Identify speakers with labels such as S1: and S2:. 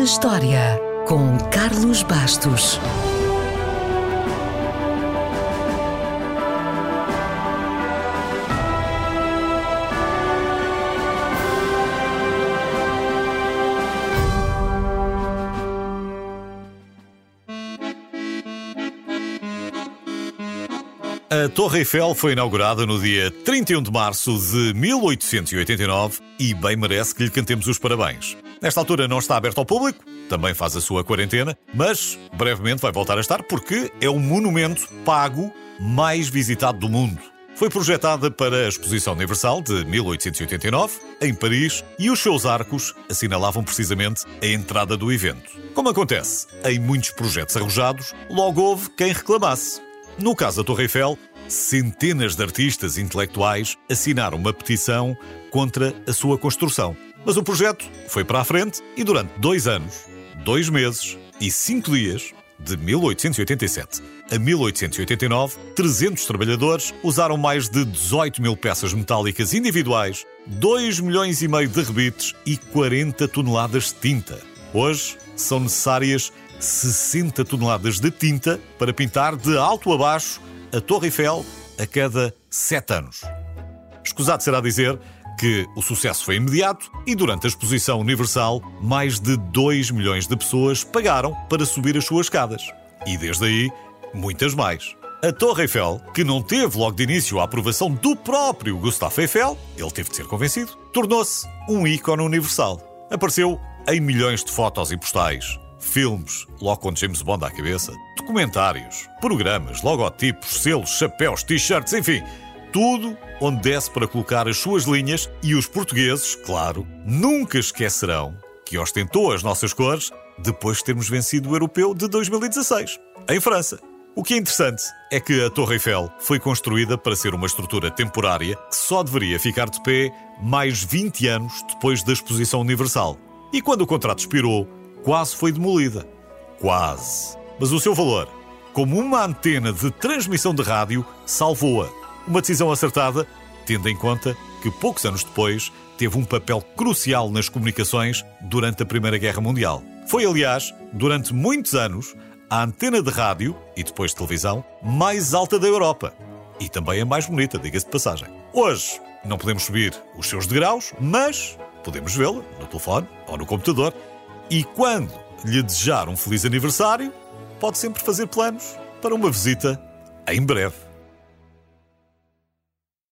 S1: na História, com Carlos Bastos.
S2: A Torre Eiffel foi inaugurada no dia 31 de março de 1889 e bem merece que lhe cantemos os parabéns. Nesta altura não está aberto ao público, também faz a sua quarentena, mas brevemente vai voltar a estar porque é o monumento pago mais visitado do mundo. Foi projetada para a Exposição Universal de 1889, em Paris, e os seus arcos assinalavam precisamente a entrada do evento. Como acontece em muitos projetos arrojados, logo houve quem reclamasse. No caso da Torre Eiffel, centenas de artistas intelectuais assinaram uma petição contra a sua construção. Mas o projeto foi para a frente e durante dois anos, dois meses e cinco dias, de 1887 a 1889, 300 trabalhadores usaram mais de 18 mil peças metálicas individuais, 2 milhões e meio de rebites e 40 toneladas de tinta. Hoje são necessárias 60 toneladas de tinta para pintar de alto a baixo a Torre Eiffel a cada 7 anos. Escusado será dizer que o sucesso foi imediato e durante a exposição universal, mais de 2 milhões de pessoas pagaram para subir as suas escadas. E desde aí, muitas mais. A Torre Eiffel, que não teve logo de início a aprovação do próprio Gustave Eiffel, ele teve de ser convencido, tornou-se um ícone universal. Apareceu em milhões de fotos e postais, filmes, logo com James Bond à cabeça, documentários, programas, logotipos, selos, chapéus, t-shirts, enfim, tudo onde desse para colocar as suas linhas e os portugueses, claro, nunca esquecerão que ostentou as nossas cores depois de termos vencido o europeu de 2016, em França. O que é interessante é que a Torre Eiffel foi construída para ser uma estrutura temporária que só deveria ficar de pé mais 20 anos depois da Exposição Universal. E quando o contrato expirou, quase foi demolida. Quase. Mas o seu valor, como uma antena de transmissão de rádio, salvou-a. Uma decisão acertada, tendo em conta que poucos anos depois teve um papel crucial nas comunicações durante a Primeira Guerra Mundial. Foi, aliás, durante muitos anos, a antena de rádio e depois de televisão mais alta da Europa. E também a mais bonita, diga-se de passagem. Hoje não podemos subir os seus degraus, mas podemos vê-la no telefone ou no computador e quando lhe desejar um feliz aniversário, pode sempre fazer planos para uma visita em breve.